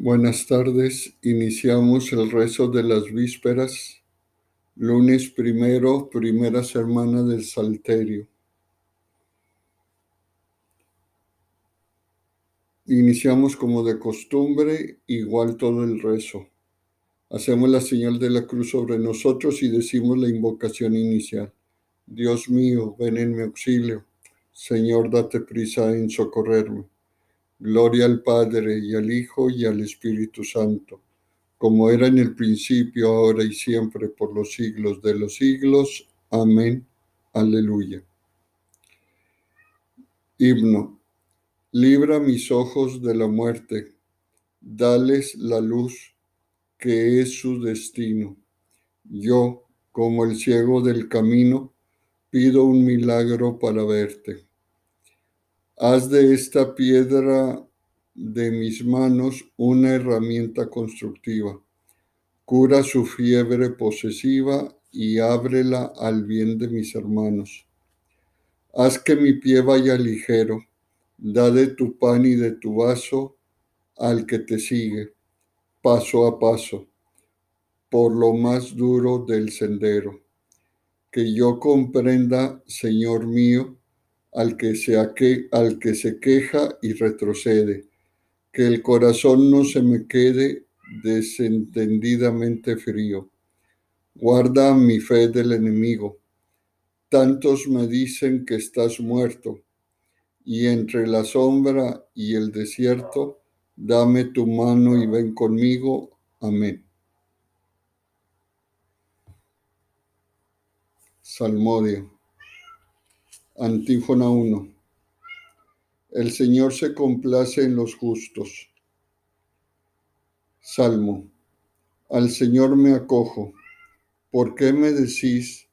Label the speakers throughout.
Speaker 1: Buenas tardes. Iniciamos el rezo de las vísperas, lunes primero, primera semana del Salterio. Iniciamos como de costumbre, igual todo el rezo. Hacemos la señal de la cruz sobre nosotros y decimos la invocación inicial. Dios mío, ven en mi auxilio. Señor, date prisa en socorrerme. Gloria al Padre y al Hijo y al Espíritu Santo, como era en el principio, ahora y siempre, por los siglos de los siglos. Amén. Aleluya. Himno. Libra mis ojos de la muerte, dales la luz que es su destino. Yo, como el ciego del camino, pido un milagro para verte. Haz de esta piedra de mis manos una herramienta constructiva. Cura su fiebre posesiva y ábrela al bien de mis hermanos. Haz que mi pie vaya ligero, da de tu pan y de tu vaso al que te sigue, paso a paso, por lo más duro del sendero que yo comprenda, Señor mío, al que, se al que se queja y retrocede, que el corazón no se me quede desentendidamente frío. Guarda mi fe del enemigo. Tantos me dicen que estás muerto, y entre la sombra y el desierto, dame tu mano y ven conmigo. Amén. Salmodio. Antífona 1. El Señor se complace en los justos. Salmo. Al Señor me acojo. ¿Por qué me decís,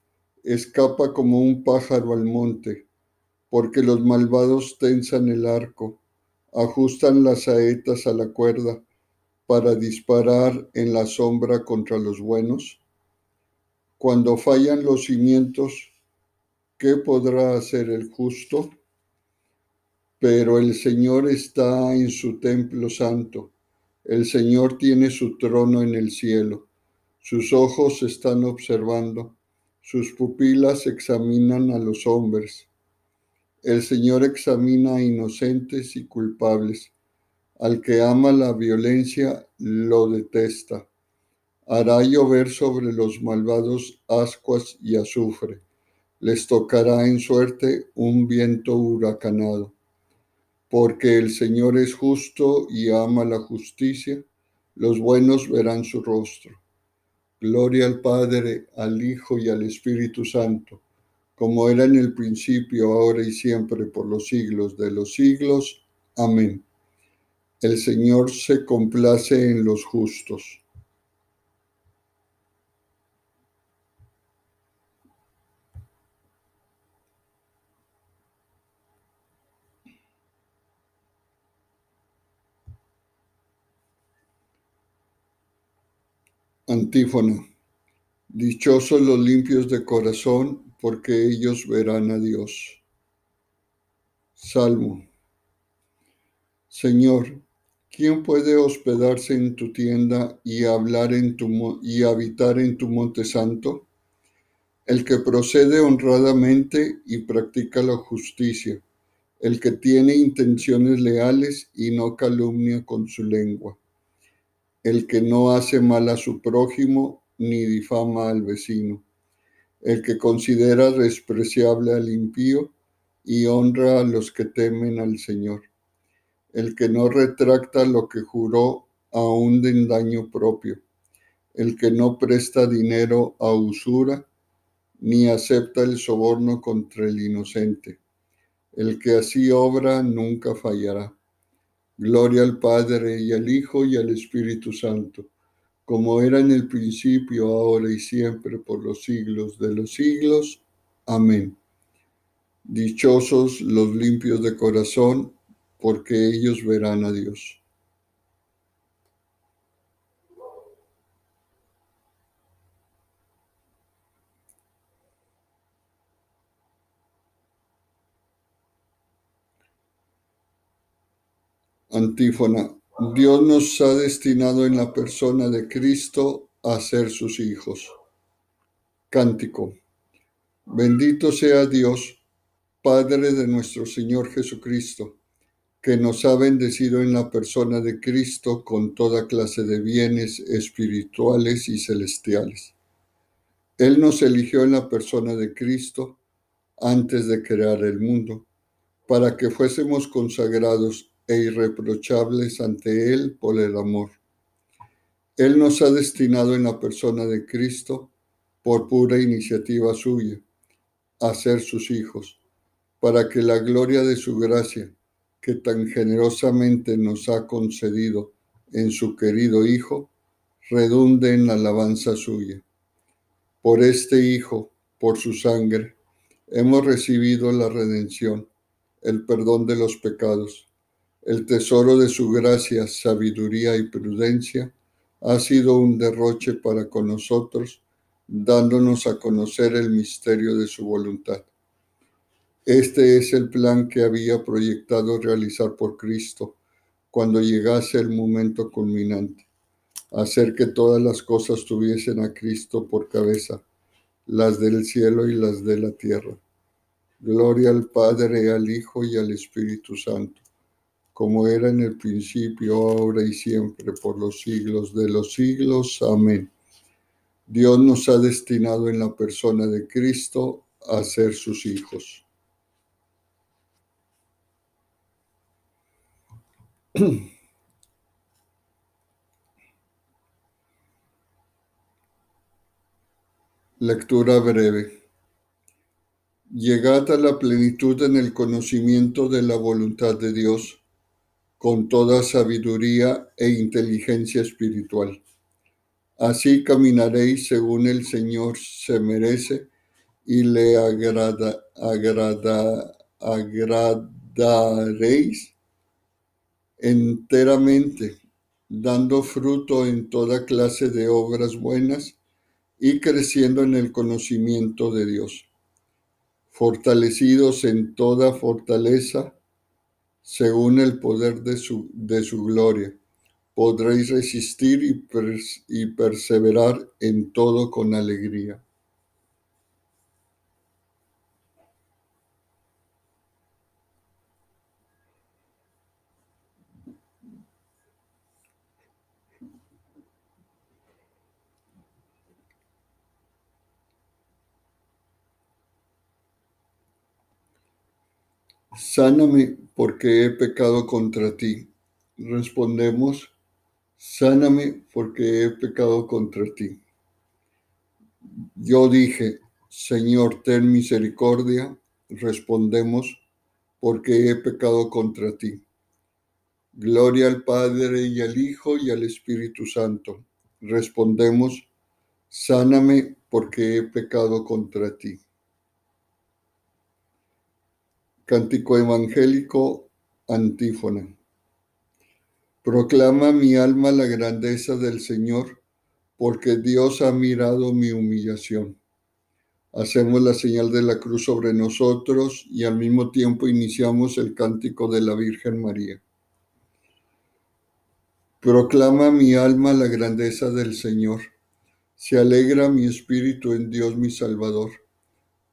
Speaker 1: escapa como un pájaro al monte? Porque los malvados tensan el arco, ajustan las saetas a la cuerda para disparar en la sombra contra los buenos. Cuando fallan los cimientos, ¿qué podrá hacer el justo? Pero el Señor está en su templo santo. El Señor tiene su trono en el cielo. Sus ojos están observando. Sus pupilas examinan a los hombres. El Señor examina a inocentes y culpables. Al que ama la violencia lo detesta hará llover sobre los malvados ascuas y azufre. Les tocará en suerte un viento huracanado. Porque el Señor es justo y ama la justicia, los buenos verán su rostro. Gloria al Padre, al Hijo y al Espíritu Santo, como era en el principio, ahora y siempre, por los siglos de los siglos. Amén. El Señor se complace en los justos. Antífona. Dichosos los limpios de corazón, porque ellos verán a Dios. Salmo. Señor, ¿quién puede hospedarse en tu tienda y hablar en tu y habitar en tu monte santo? El que procede honradamente y practica la justicia, el que tiene intenciones leales y no calumnia con su lengua el que no hace mal a su prójimo ni difama al vecino, el que considera despreciable al impío y honra a los que temen al Señor, el que no retracta lo que juró aún en daño propio, el que no presta dinero a usura ni acepta el soborno contra el inocente, el que así obra nunca fallará Gloria al Padre y al Hijo y al Espíritu Santo, como era en el principio, ahora y siempre, por los siglos de los siglos. Amén. Dichosos los limpios de corazón, porque ellos verán a Dios. Antífona. Dios nos ha destinado en la persona de Cristo a ser sus hijos. Cántico. Bendito sea Dios, Padre de nuestro Señor Jesucristo, que nos ha bendecido en la persona de Cristo con toda clase de bienes espirituales y celestiales. Él nos eligió en la persona de Cristo antes de crear el mundo, para que fuésemos consagrados e irreprochables ante Él por el amor. Él nos ha destinado en la persona de Cristo, por pura iniciativa suya, a ser sus hijos, para que la gloria de su gracia, que tan generosamente nos ha concedido en su querido Hijo, redunde en la alabanza suya. Por este Hijo, por su sangre, hemos recibido la redención, el perdón de los pecados el tesoro de su gracia, sabiduría y prudencia ha sido un derroche para con nosotros, dándonos a conocer el misterio de su voluntad. Este es el plan que había proyectado realizar por Cristo cuando llegase el momento culminante, hacer que todas las cosas tuviesen a Cristo por cabeza, las del cielo y las de la tierra. Gloria al Padre, al Hijo y al Espíritu Santo como era en el principio, ahora y siempre, por los siglos de los siglos. Amén. Dios nos ha destinado en la persona de Cristo a ser sus hijos. Lectura breve. Llegad a la plenitud en el conocimiento de la voluntad de Dios con toda sabiduría e inteligencia espiritual. Así caminaréis según el Señor se merece y le agrada, agrada, agradaréis enteramente, dando fruto en toda clase de obras buenas y creciendo en el conocimiento de Dios, fortalecidos en toda fortaleza según el poder de su, de su gloria. Podréis resistir y, perseverar en todo con alegría. Porque he pecado contra ti. Respondemos, sáname porque he pecado contra ti. Yo dije, Señor, ten misericordia. Respondemos, porque he pecado contra ti. Gloria al Padre y al Hijo y al Espíritu Santo. Respondemos, sáname porque he pecado contra ti. Cántico evangélico, antífona. Proclama mi alma la grandeza del Señor, porque Dios ha mirado mi humillación. Hacemos la señal de la cruz sobre nosotros y al mismo tiempo iniciamos el cántico de la Virgen María. Proclama mi alma la grandeza del Señor. Se alegra mi espíritu en Dios mi Salvador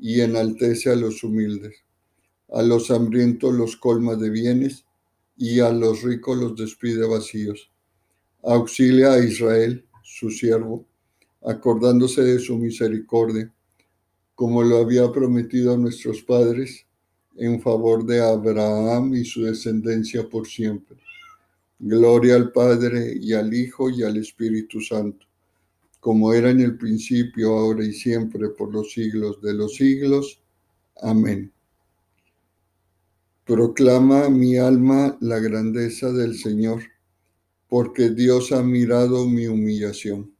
Speaker 1: y enaltece a los humildes. A los hambrientos los colma de bienes y a los ricos los despide vacíos. Auxilia a Israel, su siervo, acordándose de su misericordia, como lo había prometido a nuestros padres, en favor de Abraham y su descendencia por siempre. Gloria al Padre y al Hijo y al Espíritu Santo como era en el principio, ahora y siempre, por los siglos de los siglos. Amén. Proclama mi alma la grandeza del Señor, porque Dios ha mirado mi humillación.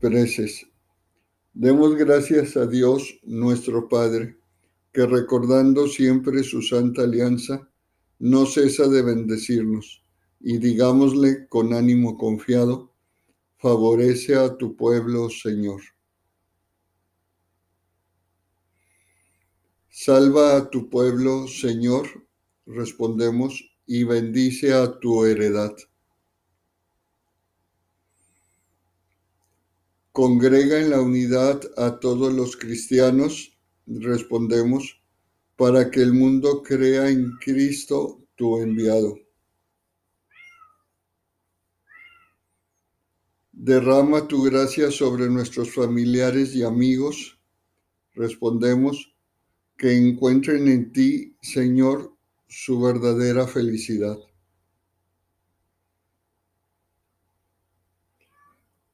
Speaker 1: Preces. Demos gracias a Dios nuestro Padre, que recordando siempre su santa alianza, no cesa de bendecirnos, y digámosle con ánimo confiado, favorece a tu pueblo, Señor. Salva a tu pueblo, Señor, respondemos, y bendice a tu heredad. Congrega en la unidad a todos los cristianos, respondemos, para que el mundo crea en Cristo tu enviado. Derrama tu gracia sobre nuestros familiares y amigos, respondemos, que encuentren en ti, Señor, su verdadera felicidad.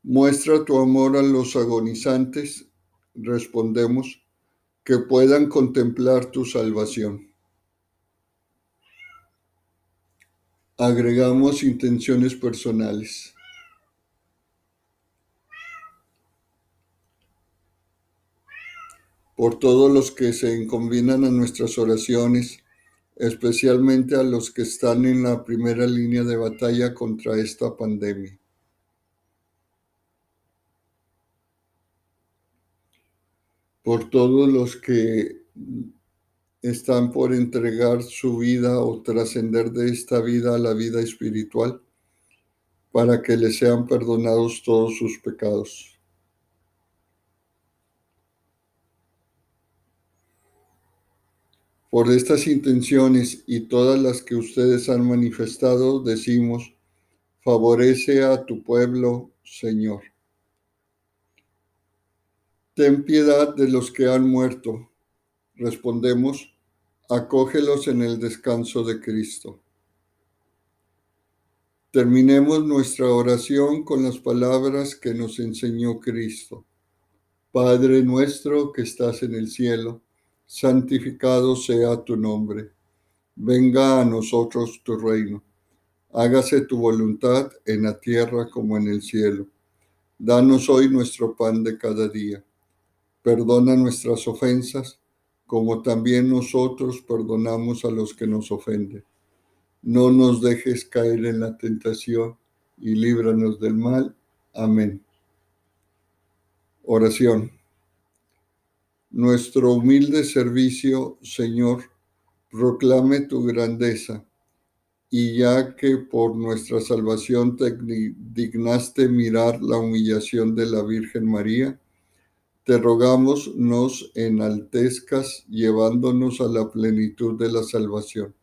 Speaker 1: Muestra tu amor a los agonizantes, respondemos, que puedan contemplar tu salvación. Agregamos intenciones personales. por todos los que se encombinan a nuestras oraciones, especialmente a los que están en la primera línea de batalla contra esta pandemia. Por todos los que están por entregar su vida o trascender de esta vida a la vida espiritual, para que les sean perdonados todos sus pecados. Por estas intenciones y todas las que ustedes han manifestado, decimos, favorece a tu pueblo, Señor. Ten piedad de los que han muerto. Respondemos, acógelos en el descanso de Cristo. Terminemos nuestra oración con las palabras que nos enseñó Cristo. Padre nuestro que estás en el cielo santificado sea tu nombre. Venga a nosotros tu reino. Hágase tu voluntad en la tierra como en el cielo. Danos hoy nuestro pan de cada día. Perdona nuestras ofensas, como también nosotros perdonamos a los que nos ofenden. No nos dejes caer en la tentación y líbranos del mal. Amén. Oración. Nuestro humilde servicio, Señor, proclame tu grandeza, y ya que por nuestra salvación te dignaste mirar la humillación de la Virgen María, te rogamos nos enaltezcas llevándonos a la plenitud de la salvación.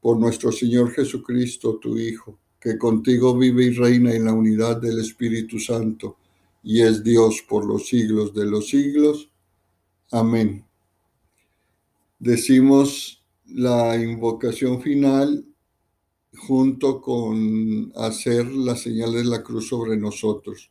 Speaker 1: Por nuestro Señor Jesucristo, tu Hijo, que contigo vive y reina en la unidad del Espíritu Santo, y es Dios por los siglos de los siglos. Amén. Decimos la invocación final junto con hacer la señal de la cruz sobre nosotros.